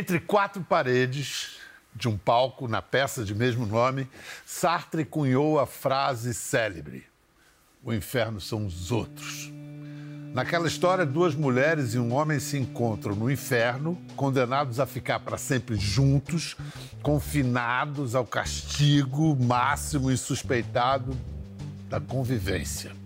Entre quatro paredes de um palco na peça de mesmo nome, Sartre cunhou a frase célebre: O inferno são os outros. Naquela história, duas mulheres e um homem se encontram no inferno, condenados a ficar para sempre juntos, confinados ao castigo máximo e suspeitado da convivência.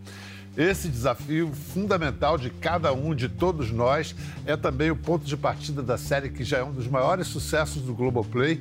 Esse desafio fundamental de cada um, de todos nós, é também o ponto de partida da série que já é um dos maiores sucessos do Globoplay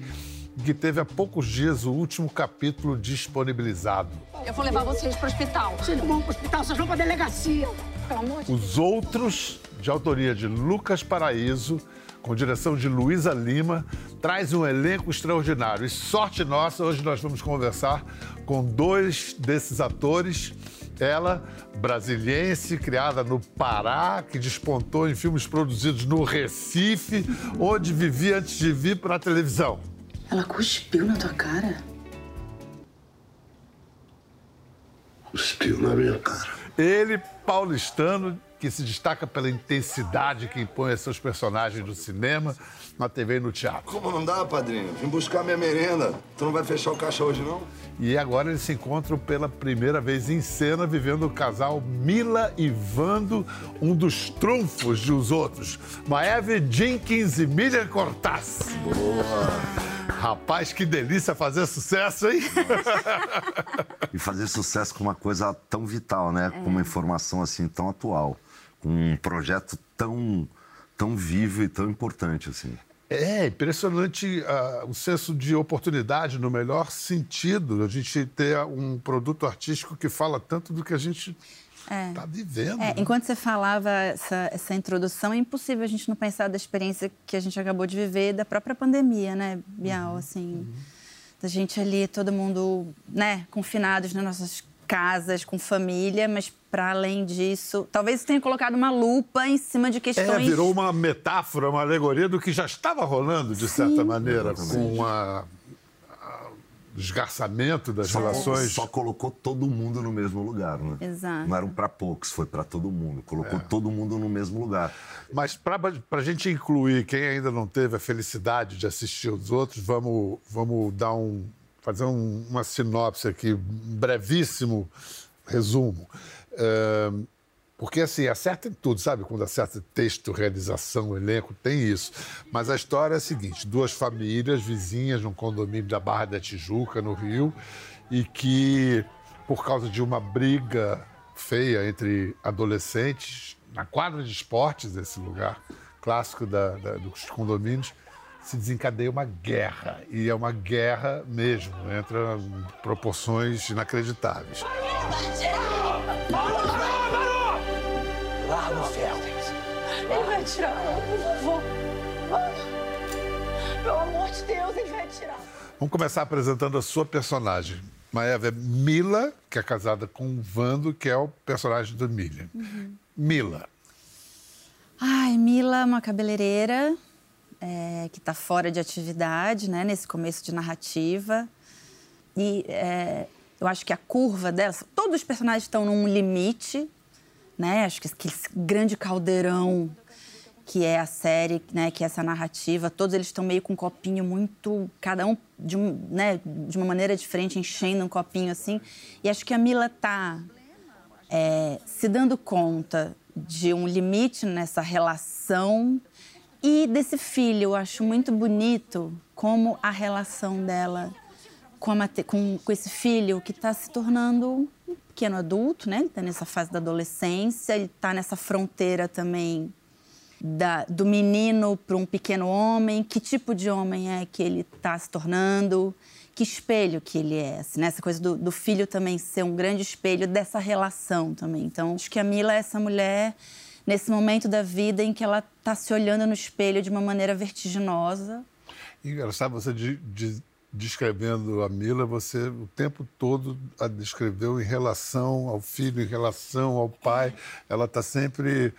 que teve há poucos dias o último capítulo disponibilizado. Eu vou levar vocês para o hospital. Vocês não vão para o hospital, vocês vão para a delegacia. Pelo amor de Os Outros, de autoria de Lucas Paraíso, com direção de Luísa Lima, traz um elenco extraordinário. E sorte nossa, hoje nós vamos conversar com dois desses atores. Ela, brasiliense, criada no Pará, que despontou em filmes produzidos no Recife, onde vivia antes de vir para a televisão. Ela cuspiu na tua cara? Cuspiu na minha cara. Ele, paulistano, que se destaca pela intensidade que impõe a seus personagens no cinema, na TV e no teatro. Como não dá, padrinho? Vim buscar minha merenda. Tu não vai fechar o caixa hoje, não? E agora eles se encontram pela primeira vez em cena, vivendo o casal Mila e Vando, um dos trunfos de os outros. Maeve Jenkins e Miriam Cortaz. Boa! Rapaz, que delícia fazer sucesso, hein? e fazer sucesso com uma coisa tão vital, né? Com uma informação assim tão atual, com um projeto tão tão vivo e tão importante assim. É impressionante uh, o senso de oportunidade no melhor sentido, a gente ter um produto artístico que fala tanto do que a gente está é. Tá vivendo. É, né? Enquanto você falava essa, essa introdução, é impossível a gente não pensar da experiência que a gente acabou de viver da própria pandemia, né, Bial? Uhum, assim, uhum. da gente ali, todo mundo, né, confinados nas nossas casas, com família, mas para além disso, talvez tenha colocado uma lupa em cima de questões. É, virou uma metáfora, uma alegoria do que já estava rolando, de certa Sim. maneira, com uma esgarçamento das só, relações. Só colocou todo mundo no mesmo lugar, né? Exato. Não eram para poucos, foi para todo mundo. Colocou é. todo mundo no mesmo lugar. Mas para a gente incluir quem ainda não teve a felicidade de assistir os outros, vamos, vamos dar um, fazer um, uma sinopse aqui, um brevíssimo resumo. É, porque, assim, acerta em tudo, sabe? Quando acerta texto, realização, elenco, tem isso. Mas a história é a seguinte: duas famílias vizinhas num condomínio da Barra da Tijuca, no Rio, e que, por causa de uma briga feia entre adolescentes, na quadra de esportes desse lugar clássico da, da, dos condomínios, se desencadeia uma guerra. E é uma guerra mesmo, entra em proporções inacreditáveis. Lá no ferro. Ele vai tirar, por favor. Pelo amor de Deus, ele vai tirar. Vamos começar apresentando a sua personagem. Maeva é Mila, que é casada com o Vando, que é o personagem do Milha. Uhum. Mila. Ai, Mila é uma cabeleireira é, que está fora de atividade, né, nesse começo de narrativa. E é, eu acho que a curva dela, todos os personagens estão num limite, né? Acho que aquele grande caldeirão que é a série, né, que é essa narrativa, todos eles estão meio com um copinho muito, cada um de, um, né, de uma maneira diferente, enchendo um copinho assim. E acho que a Mila tá é, se dando conta de um limite nessa relação e desse filho. Eu acho muito bonito como a relação dela com, com, com esse filho que está se tornando pequeno adulto, né? Ele está nessa fase da adolescência, ele está nessa fronteira também da, do menino para um pequeno homem. Que tipo de homem é que ele está se tornando? Que espelho que ele é? Assim, né? Essa coisa do, do, filho também ser um grande espelho dessa relação também. Então, acho que a Mila é essa mulher nesse momento da vida em que ela está se olhando no espelho de uma maneira vertiginosa. Engraçado você de, de descrevendo a Mila, você o tempo todo a descreveu em relação ao filho, em relação ao pai. Ela está sempre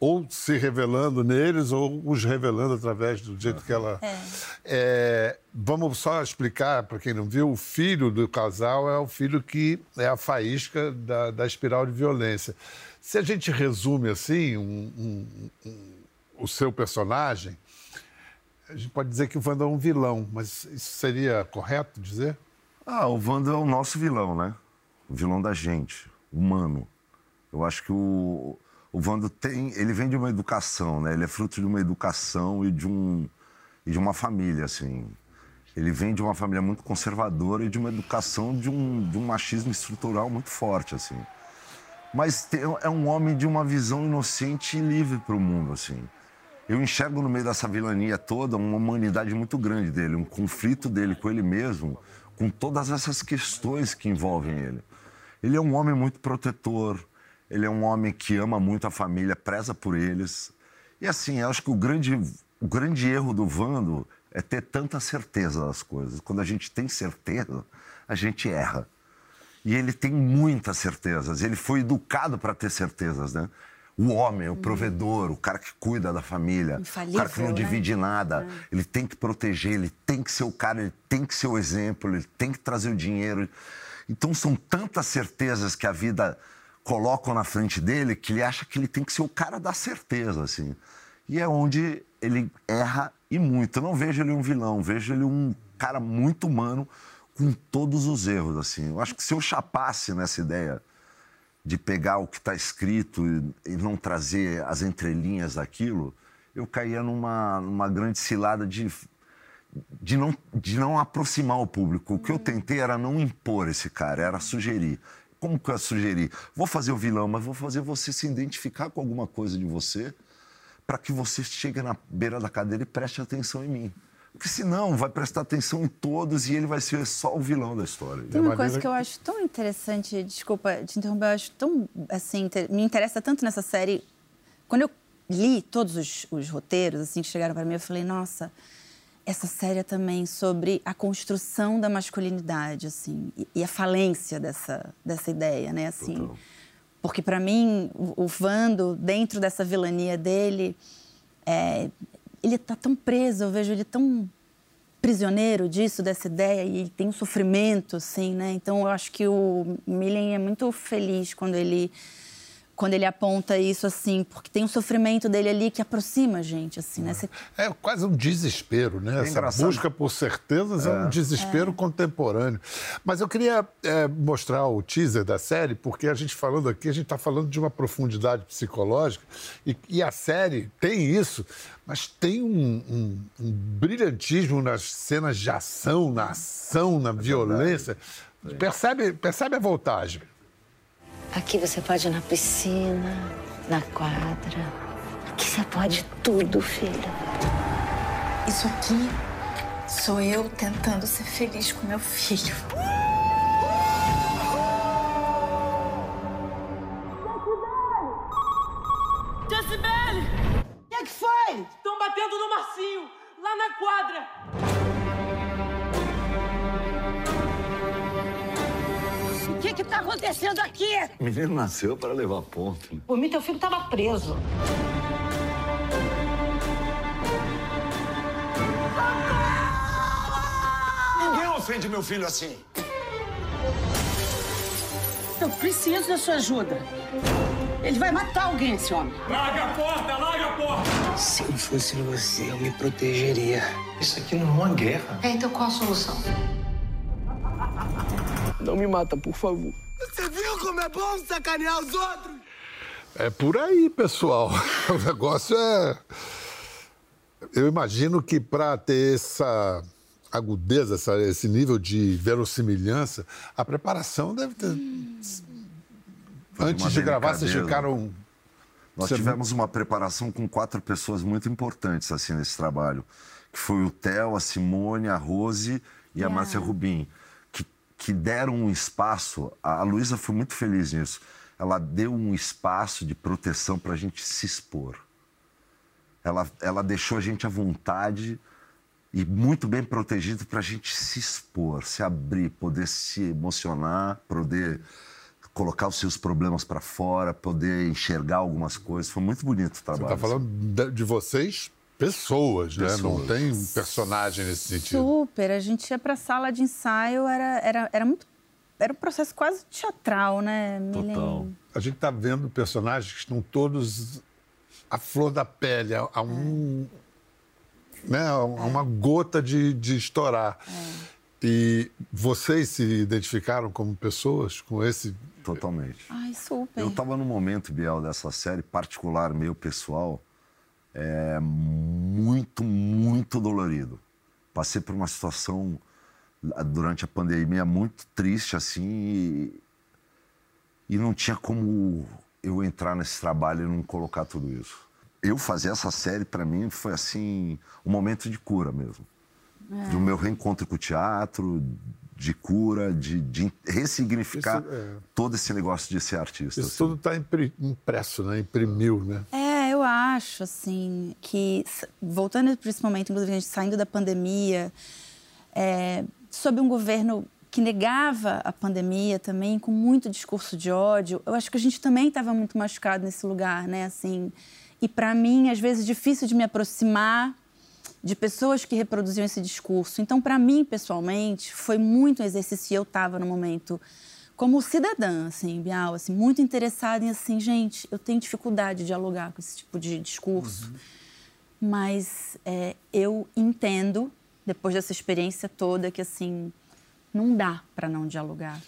ou se revelando neles ou os revelando através do jeito que ela. É. É, vamos só explicar para quem não viu: o filho do casal é o filho que é a faísca da, da espiral de violência. Se a gente resume assim um, um, um, o seu personagem, a gente pode dizer que o Wanda é um vilão, mas isso seria correto dizer? Ah, o Wanda é o nosso vilão, né? O vilão da gente, humano. Eu acho que o, o Wanda tem. Ele vem de uma educação, né? Ele é fruto de uma educação e de, um, e de uma família, assim. Ele vem de uma família muito conservadora e de uma educação de um, de um machismo estrutural muito forte, assim. Mas é um homem de uma visão inocente e livre para o mundo, assim. Eu enxergo no meio dessa vilania toda uma humanidade muito grande dele, um conflito dele com ele mesmo, com todas essas questões que envolvem ele. Ele é um homem muito protetor, ele é um homem que ama muito a família, preza por eles. E assim, eu acho que o grande, o grande erro do Vando é ter tanta certeza das coisas. Quando a gente tem certeza, a gente erra. E ele tem muitas certezas. Ele foi educado para ter certezas, né? O homem, o provedor, o cara que cuida da família, o cara que não Infalível, né? divide nada. Ele tem que proteger, ele tem que ser o cara, ele tem que ser o exemplo, ele tem que trazer o dinheiro. Então são tantas certezas que a vida coloca na frente dele que ele acha que ele tem que ser o cara da certeza, assim. E é onde ele erra e muito. Eu não vejo ele um vilão, vejo ele um cara muito humano com todos os erros, assim. Eu acho que se eu chapasse nessa ideia de pegar o que está escrito e, e não trazer as entrelinhas daquilo, eu caía numa, numa grande cilada de, de, não, de não aproximar o público. O que eu tentei era não impor esse cara, era sugerir. Como que eu ia sugerir? Vou fazer o vilão, mas vou fazer você se identificar com alguma coisa de você para que você chegue na beira da cadeira e preste atenção em mim. Porque senão vai prestar atenção em todos e ele vai ser só o vilão da história. Tem uma coisa que eu acho tão interessante, desculpa te interromper, eu acho tão, assim, me interessa tanto nessa série. Quando eu li todos os, os roteiros, assim, que chegaram para mim, eu falei, nossa, essa série é também sobre a construção da masculinidade, assim, e, e a falência dessa, dessa ideia, né, assim. Total. Porque, para mim, o, o Vando, dentro dessa vilania dele, é, ele está tão preso, eu vejo ele tão prisioneiro disso, dessa ideia, e ele tem um sofrimento, assim, né? Então, eu acho que o Millen é muito feliz quando ele, quando ele aponta isso, assim, porque tem um sofrimento dele ali que aproxima a gente, assim, né? Você- É quase um desespero, né? Essa engraçado. busca por certezas é, um desespero contemporâneo. Mas eu queria é, mostrar o teaser da série, porque a gente falando aqui, a gente está falando de uma profundidade psicológica, e, e a série tem isso, mas tem um, um- um brilhantismo nas cenas de ação, na ação, na violência. Percebe, percebe a voltagem? Aqui você pode ir na piscina, na quadra. Aqui você pode tudo, filho. Isso aqui sou eu tentando ser feliz com meu filho. Jacibele! O que, é que foi? Estão batendo no Marcinho, lá na quadra. Tá acontecendo aqui? O menino nasceu para levar ponto. né? Por mim, teu filho tava preso. Ninguém ofende meu filho assim. Eu preciso da sua ajuda. Ele vai matar alguém, esse homem. Se não fosse você, eu me protegeria. Isso aqui não é uma guerra. É, então qual a solução? Não me mata, por favor. Você viu como é bom sacanear os outros? É por aí, pessoal. O negócio é. Eu imagino que para ter essa agudeza, essa- esse nível de verossimilhança, a preparação deve ter. Antes uma de gravar, vocês delicadeza. ficaram. Nós Você- tivemos uma preparação com quatro pessoas muito importantes assim nesse trabalho, que foi o Theo, a Simone, a Rose e a Márcia Rubim, que, deram um espaço. A, Luísa foi muito feliz nisso. Ela deu um espaço de proteção para a gente se expor. Ela, ela deixou a gente à vontade e muito bem protegido para a gente se expor, se abrir, poder se emocionar, poder colocar os seus problemas para fora, poder enxergar algumas coisas. Foi muito bonito o Você trabalho. está falando de vocês, pessoas, né? Não Pessoas. tem um personagem nesse sentido. Super. A gente ia para a sala de ensaio, era, era, era muito. Era um processo quase teatral, né? Millen? Total. A gente está vendo personagens que estão todos à flor da pele. Há há um, né? Uma gota de, de estourar. E vocês se identificaram como pessoas com esse. Totalmente. Ai, super. Eu estava num momento, Biel, dessa série, particular, meu pessoal, é, muito, muito dolorido. Passei por uma situação lá durante a pandemia muito triste, assim, e, e não tinha como eu entrar nesse trabalho e não colocar tudo isso. Eu fazer essa série, para mim, foi, assim, um momento de cura mesmo. É. Do meu reencontro com o teatro, de cura, de, de ressignificar Isso, é. todo esse negócio de ser artista. Isso assim. tudo está impresso, né? Imprimiu, né? É, acho, assim, que voltando para esse momento, inclusive, a gente saindo da pandemia, é, sob um governo que negava a pandemia também, com muito discurso de ódio, eu acho que a gente também estava muito machucado nesse lugar, né? Assim, e para mim, às vezes, difícil de me aproximar de pessoas que reproduziam esse discurso. Então, para mim, pessoalmente, foi muito um exercício e eu estava no momento como cidadã, assim, Bial, assim, muito interessada em, assim, gente, eu tenho dificuldade de dialogar com esse tipo de discurso, mas é, eu entendo, depois dessa experiência toda, que, assim, não dá para não dialogar.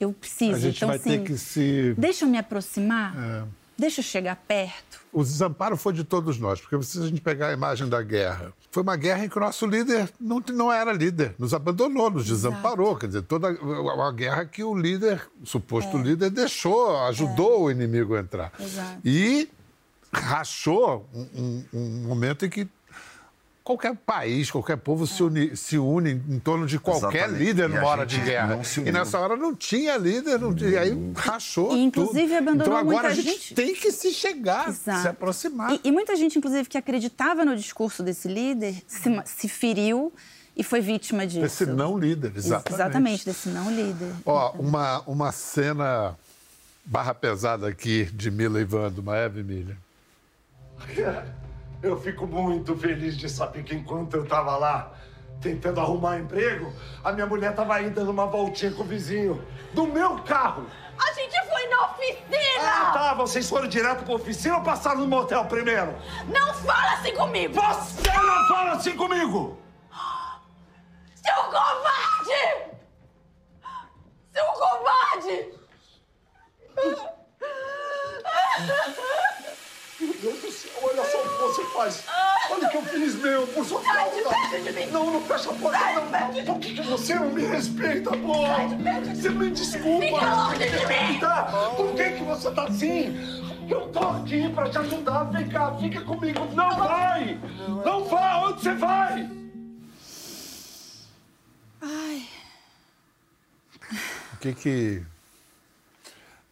Eu preciso. A gente então, vai assim, ter que se. deixa eu me aproximar, É. deixa eu chegar perto. O desamparo foi de todos nós, porque se a gente pegar a imagem da guerra, foi uma guerra em que o nosso líder não, não era líder, nos abandonou, nos desamparou. Quer dizer, toda uma guerra que o líder, o suposto líder, deixou, ajudou o inimigo a entrar. Exato. E rachou um, um- um momento em que qualquer país, qualquer povo se, une, se une em torno de qualquer Exatamente. líder numa hora de guerra. E nessa hora não tinha líder, não tinha, e aí rachou E, inclusive, tudo. abandonou Então agora muita a gente, gente. tem que se chegar, Exato. se aproximar. E, e muita gente, inclusive, que acreditava no discurso desse líder, se, se feriu e foi vítima disso. Esse não líder, Ex- exatamente. Exatamente, desse não líder. Ó, uma, uma cena barra pesada aqui de Mila e Wanda, uma Eve Milha. Eu fico muito feliz de saber que enquanto eu tava lá tentando arrumar emprego, a minha mulher tava aí dando uma voltinha com o vizinho do meu carro. A gente foi na oficina! Ah, tá. Vocês foram direto pra oficina ou passaram no motel primeiro? Não fala assim comigo! Você não fala assim comigo! Seu covarde! Seu covarde! Meu Deus do céu, olha só o que você faz. Olha o que eu fiz, meu, por sua Sai de causa. perto de mim. Não, não fecha a porta, Sai de não. perto de Por que, que você não me respeita, pô? Sai de perto de Você me desculpa. Fica longe me de mim. respeita. Por que, que você tá assim? Eu tô aqui pra te ajudar. Vem cá, fica comigo. Não vai! Não vai! Onde você vai? Ai, O que que.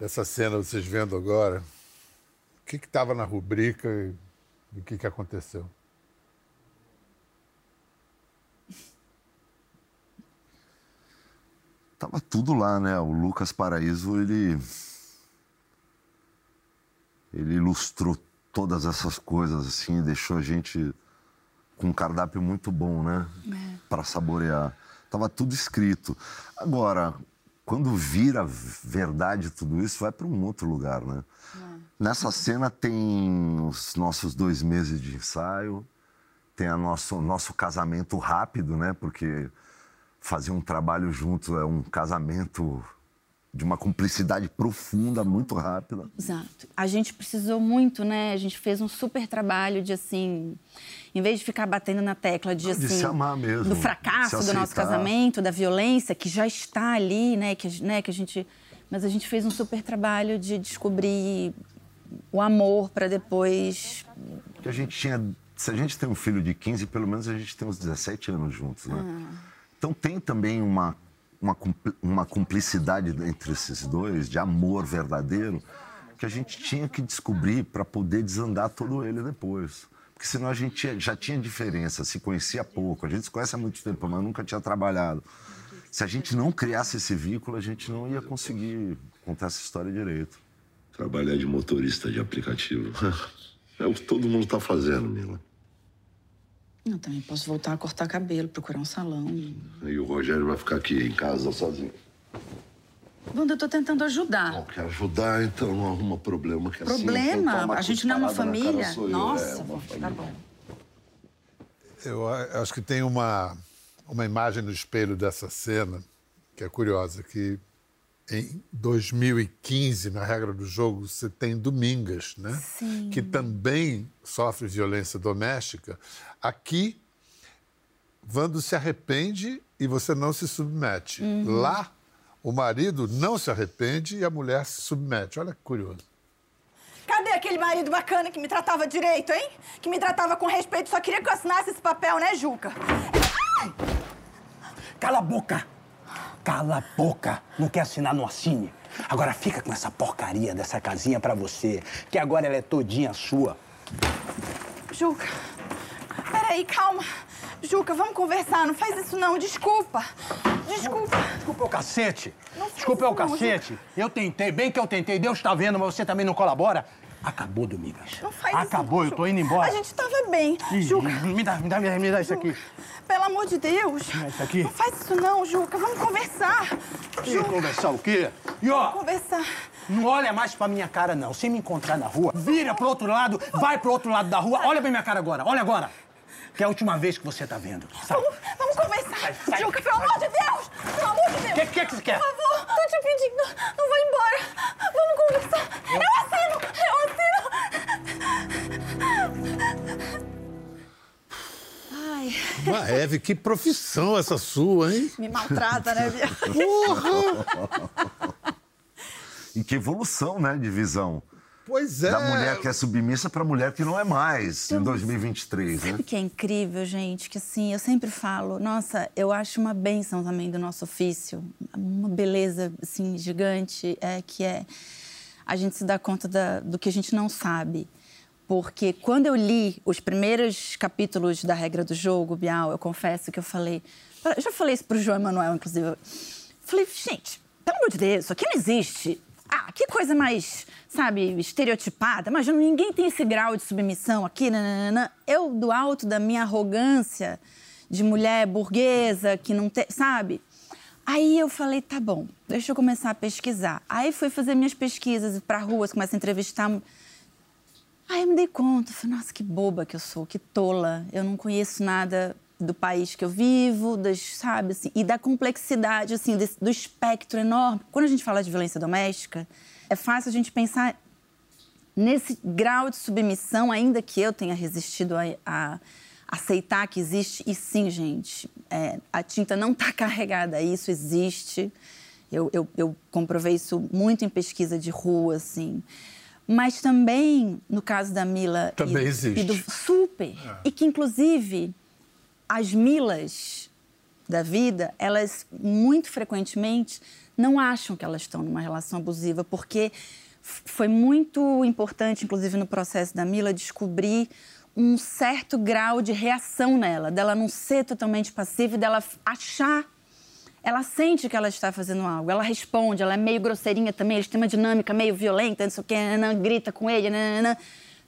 Dessa cena vocês vendo agora, o que que estava na rubrica e e o que que aconteceu? Tava tudo lá, né? O Lucas Paraíso, ele. Ele ilustrou todas essas coisas, assim, deixou a gente com um cardápio muito bom, né? Para saborear. Tava tudo escrito. Agora, quando vira verdade tudo isso, vai para um outro lugar, né? Nessa cena tem os nossos dois meses de ensaio, tem a nosso nosso casamento rápido, né? Porque fazer um trabalho junto é um casamento de uma cumplicidade profunda, muito rápida. exato. A gente precisou muito, né? A gente fez um super trabalho de, assim... Em vez de ficar batendo na tecla de, Não, de assim... se amar mesmo, Do fracasso do nosso casamento, da violência, que já está ali, né? Que, né? que a gente... Mas a gente fez um super trabalho de descobrir o amor para depois... Porque a gente tinha. Se a gente tem um filho de 15, pelo menos a gente tem uns 17 anos juntos, né? Então tem também uma, uma, uma cumplicidade entre esses dois, de amor verdadeiro, que a gente tinha que descobrir para poder desandar todo ele depois. Porque senão a gente já tinha diferença, se conhecia pouco. A gente se conhece há muito tempo, mas nunca tinha trabalhado. Se a gente não criasse esse vínculo, a gente não ia conseguir contar essa história direito. Trabalhar de motorista de aplicativo. É o que todo mundo tá fazendo, Mila. Eu também posso voltar a cortar cabelo, procurar um salão. E o Rogério vai ficar aqui em casa sozinho. Wanda, eu tô tentando ajudar. Não quer ajudar, então não arruma problema. Que assim, Problema? quem toma a gente não é uma cara família? sou eu. Nossa, É, uma tá família. bom. Eu acho que tem uma, uma imagem no espelho dessa cena que é curiosa, que em 2015, na regra do jogo, você tem Domingas, né? Sim. Que também sofre violência doméstica. Aqui, Vando se arrepende e você não se submete. Uhum. Lá, o marido não se arrepende e a mulher se submete. Olha que curioso. Cadê aquele marido bacana que me tratava direito, hein? Que me tratava com respeito, só queria que eu assinasse esse papel, né, Juca? Cala a boca! Cala a boca! Não quer assinar, não assine. Agora fica com essa porcaria dessa casinha pra você, que agora ela é todinha sua. Juca, peraí, calma. Juca, vamos conversar, não faz isso não, desculpa. Desculpa. Desculpa é o cacete. Desculpa é o não, cacete. Eu tentei, bem que eu tentei, Deus tá vendo, mas você também não colabora. Acabou, Domingas. Não faz Acabou, isso. eu tô indo embora. A gente tava bem. Ih, Juca, Me dá, me dá, me dá isso aqui. pelo amor de Deus. É isso aqui? Não faz isso não, Juca, vamos conversar. Ih, conversar o quê? E ó, Conversar. não olha mais pra minha cara, não. Se me encontrar na rua, vira pro outro lado, vai pro outro lado da rua. Olha pra minha cara agora, olha agora. Que é a última vez que você tá vendo. Sai. Vamos, vamos conversar. Sai, sai, Juca, pelo amor de Deus! Pelo amor de Deus! Que- que que você quer? Por favor, tô te pedindo. Não vou embora. Vamos conversar. Eu assino! Ai, Uma Eve, que profissão essa sua, hein? me maltrata, né, Bia? E que evolução, né, de visão. Pois é. Da mulher que é submissa para mulher que não é mais, em 2023, né? Sabe o que é incrível, gente? Que assim, eu sempre falo, nossa, eu acho uma benção também do nosso ofício, uma beleza assim gigante, é que é a gente se dá conta da- do que a gente não sabe. Porque quando eu li os primeiros capítulos da regra do jogo, Bial, eu confesso que eu falei. Eu já falei isso pro João Emanuel, inclusive. eu Falei, gente, pelo amor de Deus, isso aqui não existe. Ah, que coisa mais, sabe, estereotipada. Imagina, ninguém tem esse grau de submissão aqui. Nananana. Eu, do alto da minha arrogância de mulher burguesa, que não tem, sabe? Aí eu falei, tá bom, deixa eu começar a pesquisar. Aí fui fazer minhas pesquisas para ruas, começo a entrevistar. Aí eu me dei conta, falei, nossa, que boba que eu sou, que tola. Eu não conheço nada do país que eu vivo, das, sabe, assim, e da complexidade, assim, desse- do espectro enorme. Quando a gente fala de violência doméstica, é fácil a gente pensar nesse grau de submissão, ainda que eu tenha resistido a, a aceitar que existe. E sim, gente, é, a tinta não está carregada, isso existe. Eu, eu, eu comprovei isso muito em pesquisa de rua, assim. Mas também, no caso da Mila... Também e, existe. E do, super. E que, inclusive, as Milas da vida, elas muito frequentemente não acham que elas estão numa relação abusiva, porque foi muito importante, inclusive no processo da Mila, descobrir um certo grau de reação nela, dela não ser totalmente passiva e dela achar. Ela sente que ela está fazendo algo, ela responde, ela é meio grosseirinha também, eles têm uma dinâmica meio violenta, não sei o quê, grita com ele, nanã,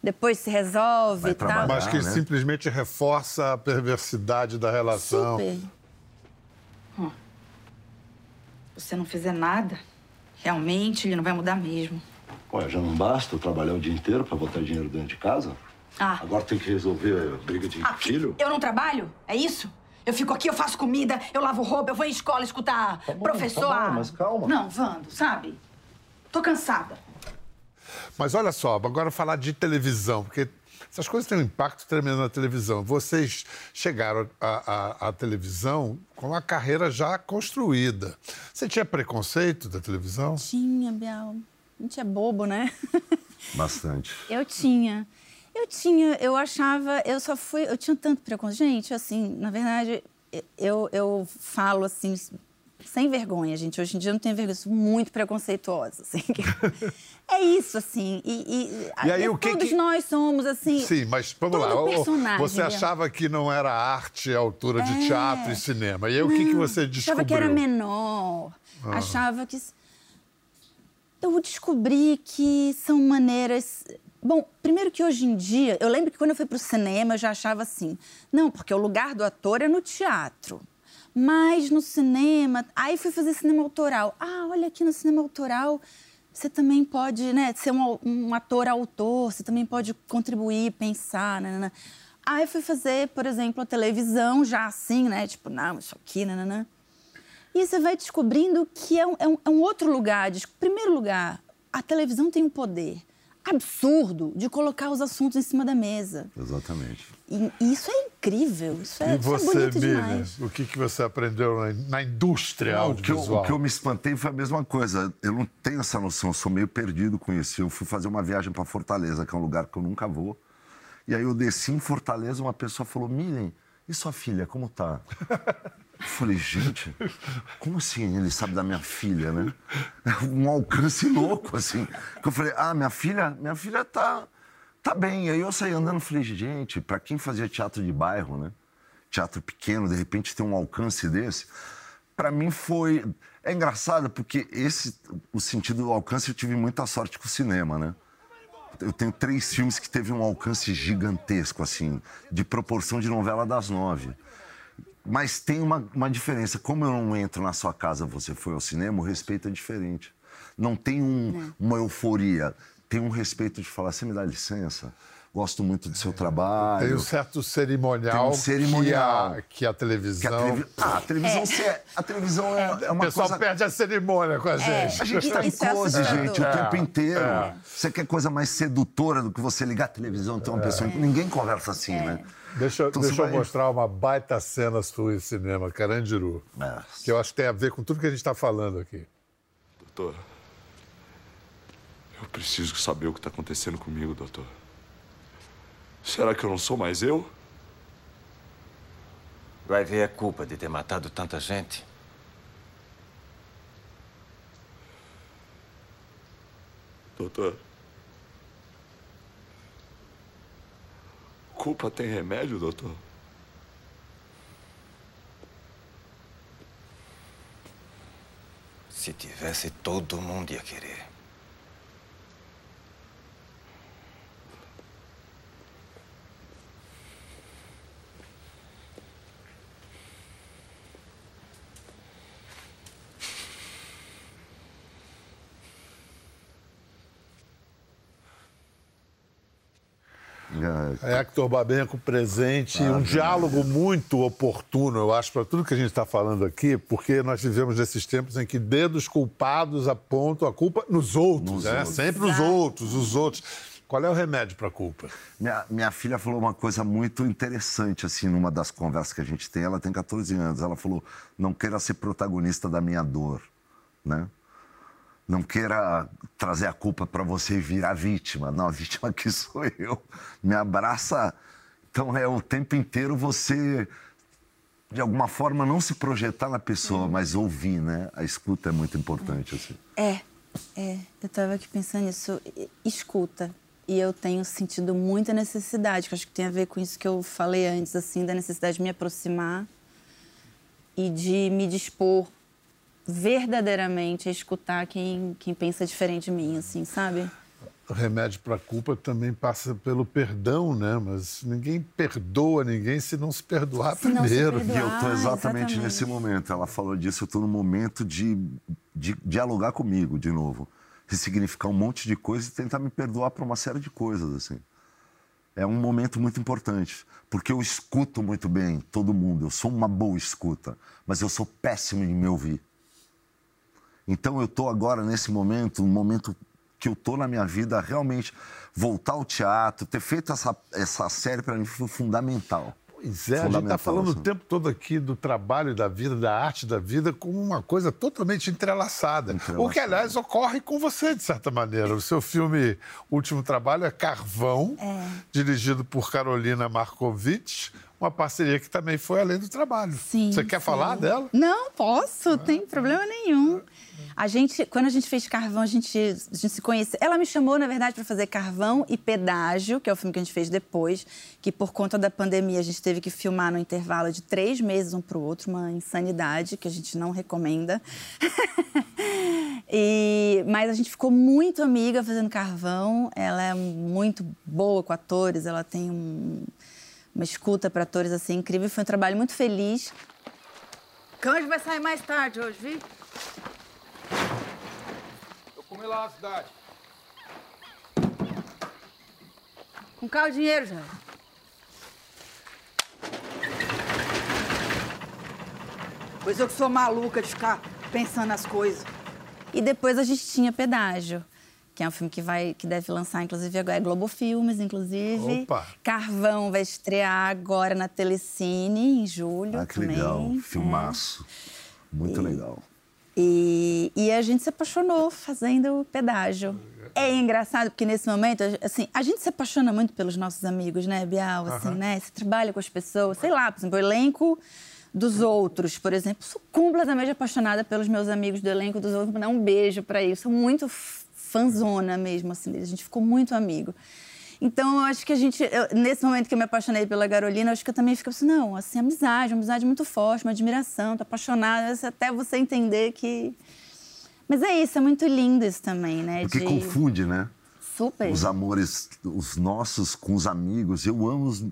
depois se resolve e tal. Mas que simplesmente reforça a perversidade da relação. Super. você não fizer nada, realmente ele não vai mudar mesmo. Ué, já não basta eu trabalhar o dia inteiro pra botar dinheiro dentro de casa? Ah. Agora tem que resolver a briga de Ah, filho? Eu não trabalho? É isso? Eu fico aqui, eu faço comida, eu lavo roupa, eu vou em escola escutar professor. tá bom, mas calma. Não, Vando, sabe? Tô cansada. Mas olha só, agora falar de televisão, porque essas coisas têm um impacto tremendo na televisão. Vocês chegaram à, à- à televisão com uma carreira já construída. Você tinha preconceito da televisão? Tinha, Bial. A gente é bobo, né? Bastante. Eu tinha. Eu tinha, eu achava, eu só fui, eu tinha tanto preconceito. Gente, assim, na verdade, eu, eu falo assim, sem vergonha, gente. Hoje em dia eu não tenho vergonha, sou muito preconceituosa, assim. é isso, assim. E, E aí, o que todos que- nós somos, assim. Sim, mas vamos lá. Personagem, Você achava que não era arte à altura de É. teatro e cinema. E aí, o que, que você descobriu? Achava que era menor. Ah. Achava que. Eu descobri que são maneiras. Bom, primeiro que hoje em dia, eu lembro que quando eu fui para o cinema, eu já achava assim: não, porque o lugar do ator é no teatro. Mas no cinema. Aí fui fazer cinema autoral. Ah, olha aqui no cinema autoral. Você também pode né, ser um, um ator autor, você também pode contribuir, pensar. Né. Aí fui fazer, por exemplo, a televisão já assim, né? Tipo, não, isso aqui, nananã. E você vai descobrindo que é um, é um, é um outro lugar. Primeiro lugar, a televisão tem um poder absurdo de colocar os assuntos em cima da mesa. Exatamente. E, e isso é incrível, isso é, E isso é você, bonito Miriam, demais. o que, que você aprendeu na, na indústria Não, o, que eu, audiovisual? o que eu me espantei foi a mesma coisa. Eu não tenho essa noção, eu sou meio perdido com isso. Eu fui fazer uma viagem para Fortaleza, que é um lugar que eu nunca vou. E aí eu desci em Fortaleza, uma pessoa falou: Miriam, e sua filha, como tá? Eu falei, gente, como assim ele sabe da minha filha, né? Um alcance louco, assim. Que eu falei, ah, minha filha, minha filha tá, tá bem. Aí eu saí andando e falei, gente, para quem fazia teatro de bairro, né? Teatro pequeno, de repente ter um alcance desse, para mim foi. É engraçado porque esse, o sentido do alcance, eu tive muita sorte com o cinema, né? Eu tenho três filmes que teve um alcance gigantesco, assim, de proporção de novela das nove. Mas tem uma, uma diferença. Como eu não entro na sua casa, você foi ao cinema, o respeito é diferente. Não tem um- uma euforia. Tem um respeito de falar, você me dá licença? Gosto muito do seu trabalho. Tem um certo cerimonial, Tem um cerimonial. Que, a, que a televisão. Que a televi- Ah, a televisão, se- a televisão é, é o uma pessoal coisa... perde a cerimônia com a gente. A gente tá em é assustador. gente, o É, tempo inteiro. é. Você quer coisa mais sedutora do que você ligar a televisão e ter uma pessoa... Ninguém conversa assim, né? Deixa, Então deixa eu vai- mostrar uma baita cena sua em cinema, Carandiru. É. Que eu acho que tem a ver com tudo que a gente está falando aqui. Doutor, eu preciso saber o que está acontecendo comigo, doutor. Será que eu não sou mais eu? Vai ver a culpa de ter matado tanta gente? Doutor. Culpa tem remédio, doutor? Se tivesse, todo mundo ia querer. É Hector Babenco presente, um diálogo muito oportuno, eu acho, para tudo que a gente está falando aqui, porque nós vivemos nesses tempos em que dedos culpados apontam a culpa nos outros, Nos né? outros. Sempre os outros, os outros. Qual é o remédio para a culpa? Minha, minha filha falou uma coisa muito interessante, assim, numa das conversas que a gente tem. Ela tem 14 anos. Ela falou: não queira ser protagonista da minha dor, né? Não queira trazer a culpa para você virar vítima. Não, a vítima aqui sou eu. Me abraça. Então é o tempo inteiro você, de alguma forma, não se projetar na pessoa, mas ouvir, né? A escuta é muito importante, assim. É, é. Eu estava aqui pensando nisso. Escuta. E eu tenho sentido muita necessidade, que acho que tem a ver com isso que eu falei antes, assim, da necessidade de me aproximar e de me dispor verdadeiramente a escutar quem, quem pensa diferente de mim, assim, sabe? O remédio para a culpa também passa pelo perdão, né? Mas ninguém perdoa ninguém se não se perdoar Se não se primeiro. perdoar. E eu Ah, exatamente, exatamente. nesse momento. Ela falou disso, eu tô no momento de, de dialogar comigo de novo. Ressignificar um monte de coisa e tentar me perdoar por uma série de coisas, assim. É um momento muito importante, porque eu escuto muito bem todo mundo, eu sou uma boa escuta, mas eu sou péssimo em me ouvir. Então eu tô agora nesse momento, um momento que eu tô na minha vida realmente voltar ao teatro, ter feito essa, essa série para mim foi fundamental. Pois é, a gente está falando o assim. tempo todo aqui do trabalho da vida, da arte da vida, como uma coisa totalmente entrelaçada. O que, aliás, ocorre com você, de certa maneira. O seu filme Último Trabalho é Carvão, dirigido por Carolina Markovitch, uma parceria que também foi além do trabalho. Sim. Você quer sim. falar dela? Não, posso, tem problema nenhum. A gente, quando a gente fez Carvão, a gente, a gente se conheceu. Ela me chamou, na verdade, para fazer Carvão e Pedágio, que é o filme que a gente fez depois, que por conta da pandemia a gente teve que filmar no intervalo de três meses um para o outro, uma insanidade que a gente não recomenda. E- mas a gente ficou muito amiga fazendo Carvão. Ela é muito boa com atores, ela tem um- uma escuta para atores assim incrível. Foi um trabalho muito feliz. Cândido vai sair mais tarde hoje, vi? Eu comi lá na cidade. Com um carro de dinheiro, já. Pois eu que sou maluca de ficar pensando nas coisas. E depois a gente tinha pedágio que é um filme que vai que deve lançar inclusive agora é Globo Filmes, inclusive. Opa. Carvão vai estrear agora na Telecine em julho Ah, que também. legal. É. Filmaço. Muito legal. E, e a gente se apaixonou fazendo o pedágio. É engraçado porque nesse momento, assim, a gente se apaixona muito pelos nossos amigos, né, Bial? Assim, Aham. né? Você trabalha com as pessoas, sei lá, por exemplo, o elenco dos outros, por exemplo. Sou completamente apaixonada pelos meus amigos do elenco dos outros. Vou dar um beijo para eles. Sou muito fanzona mesmo, assim. A gente ficou muito amigo. Então, eu acho que a gente, eu- nesse momento que eu me apaixonei pela Carolina, eu acho que eu também fico assim, não, assim, amizade, uma amizade muito forte, uma admiração, tô apaixonada, até você entender que. Mas é isso, é muito lindo isso também, né? Porque de- confunde, né? Super. Os amores, os nossos com os amigos. Eu amo os,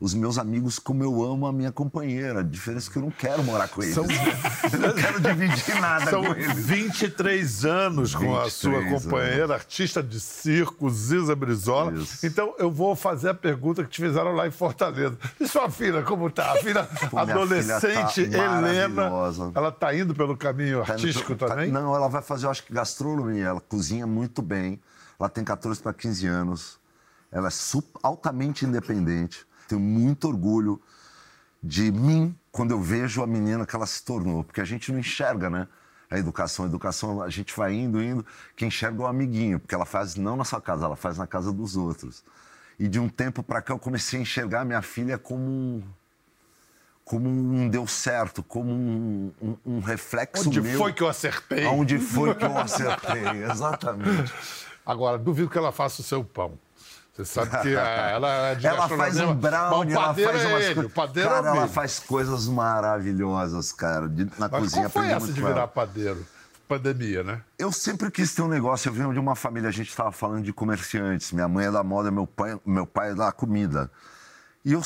os meus amigos como eu amo a minha companheira. A diferença é que eu não quero morar com eles. São- Eu não quero dividir nada São com eles. 23 anos com a 23 sua anos. companheira, artista de circo, Ziza Brizola. Então, eu vou fazer a pergunta que te fizeram lá em Fortaleza. E sua filha, como tá? A filha Pô, adolescente filha tá Helena, ela tá indo pelo caminho Tá artístico pro- tá- também? não, ela vai fazer, eu acho que gastronomia. Ela cozinha muito bem. Ela tem 14 para 15 anos. Ela é altamente independente. Tenho muito orgulho de mim quando eu vejo a menina que ela se tornou. Porque a gente não enxerga, né? A educação. A educação, a gente vai indo, indo. Quem enxerga é o amiguinho. Porque ela faz não na sua casa, ela faz na casa dos outros. E de um tempo para cá eu comecei a enxergar minha filha como um como um deu certo, como um, um- um reflexo Onde meu. foi que eu acertei? Onde foi que eu acertei, exatamente. Agora, duvido que ela faça o seu pão. Você sabe que ela é de Ela faz um brownie, ela faz é umas ele, coisas. Padeiro é Cara, o ela faz coisas maravilhosas, cara. de- na Mas cozinha qual foi essa de virar ela. padeiro? Pandemia, né? Eu sempre quis ter um negócio. Eu venho de uma família, a gente estava falando de comerciantes. Minha mãe é da moda, meu pai, meu pai é da comida. E eu.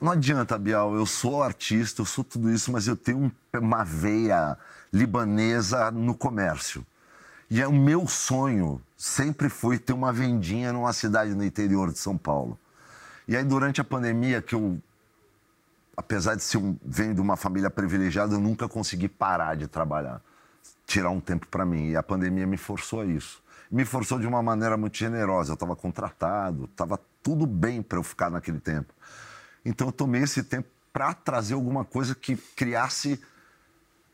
Não adianta, Bial, eu sou artista, eu sou tudo isso, mas eu tenho um- uma veia libanesa no comércio. E é o meu sonho sempre foi ter uma vendinha numa cidade no interior de São Paulo. E aí, durante a pandemia, que eu apesar de ser um, venho de uma família privilegiada, eu nunca consegui parar de trabalhar, tirar um tempo para mim. E a pandemia me forçou a isso. Me forçou de uma maneira muito generosa. Eu estava contratado, estava tudo bem para eu ficar naquele tempo. Então eu tomei esse tempo para trazer alguma coisa que criasse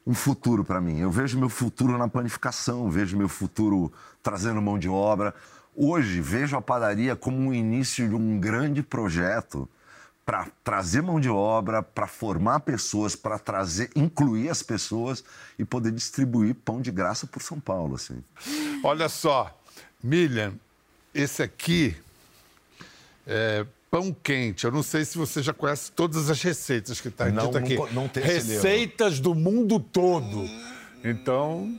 um futuro para mim. Eu vejo meu futuro na panificação, vejo meu futuro trazendo mão de obra. Hoje vejo a padaria como o início de um grande projeto para trazer mão de obra, para formar pessoas, para trazer, incluir as pessoas e poder distribuir pão de graça por São Paulo, assim. Olha só, Milian, esse aqui é pão quente. Eu não sei se você já conhece todas as receitas que está dito aqui. não não tem. Receitas do mundo todo. Então,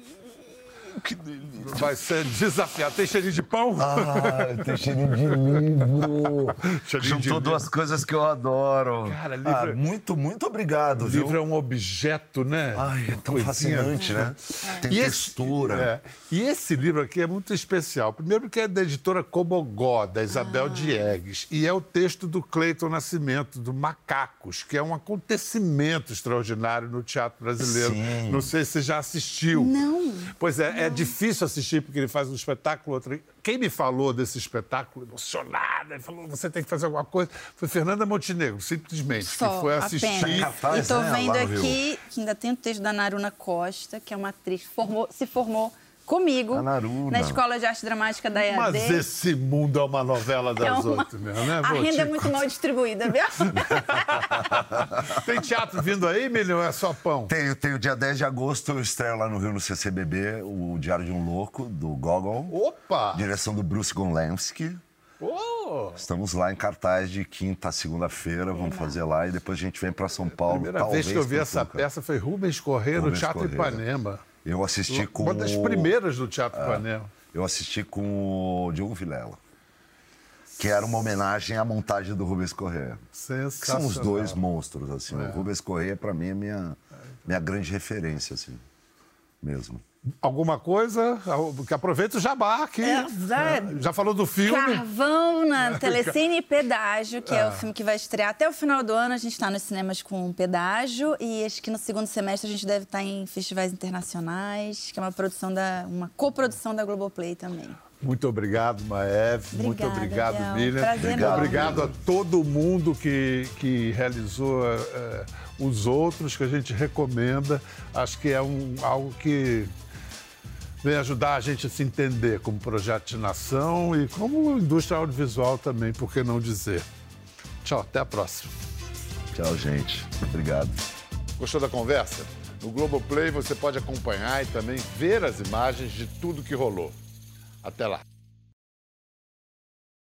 vai ser desafiado. Tem cheirinho de pão? Ah, tem cheirinho de livro. Cheirinho de Juntou livro. duas coisas que eu adoro. Cara, livro Ah, é- muito, muito obrigado, O viu? livro é um objeto, né? Ai, é tão Coisinha. fascinante, né? Tem E esse- textura. é. E esse livro aqui é muito especial. Primeiro porque é da editora Cobogó, da Isabel Diegues. E é o texto do Cleiton Nascimento, do Macacos, que é um acontecimento extraordinário no teatro brasileiro. Sim. Não sei se você já assistiu. Não. Pois é, é difícil assistir porque ele faz um espetáculo, outro. Quem me falou desse espetáculo emocionada, ele falou, você tem que fazer alguma coisa, foi Fernanda Montenegro, simplesmente, que Só, foi assistir. apenas. e tô né, vendo lá aqui que ainda tem o texto da Naruna Costa, que é uma atriz, formou- se formou comigo A Naruna. na Escola de Arte Dramática da EAD. Mas esse mundo é uma novela das É uma- outras mesmo, né? A Vou renda te é muito mal distribuída, viu? Tem teatro vindo aí, Milho, ou é só pão? Tem, tem o dia 10 de agosto, eu estreio lá no Rio, no CCBB, o Diário de um Louco, do Gogol. Opa! Direção do Bruce Gonlensky. Oh! Estamos lá em cartaz de quinta a segunda-feira, vamos fazer lá e depois a gente vem para São Paulo. A primeira talvez vez que eu vi essa peça foi Rubens Corrêa no Teatro Corrêa. Ipanema. Eu assisti com Uma das primeiras do Teatro É. Ipanema. Eu assisti com o Diogo Vilela. Que era uma homenagem à montagem do Rubens Corrêa. Que são os Sensacional. dois monstros, assim. É. O Rubens Corrêa, para mim, é minha, minha grande referência, assim. Mesmo. Alguma coisa? Que aproveita o jabá aqui. É, vai. Já falou do filme? Carvão na Telecine Pedágio, que é Ah. o filme que vai estrear até o final do ano. A gente está nos cinemas com Pedágio e acho que no segundo semestre a gente deve estar em festivais internacionais, que é uma produção da uma coprodução da Globoplay também. Muito obrigado. Muito Obrigada, obrigado, Biel. Miriam. Prazer obrigado. obrigado a todo mundo que, que realizou eh, os outros, que a gente recomenda. Acho que é um, algo que vem ajudar a gente a se entender como projeto de nação e como indústria audiovisual também, por que não dizer. Tchau, até a próxima. Tchau, gente. Obrigado. Gostou da conversa? No Globoplay você pode acompanhar e também ver as imagens de tudo que rolou. Até lá.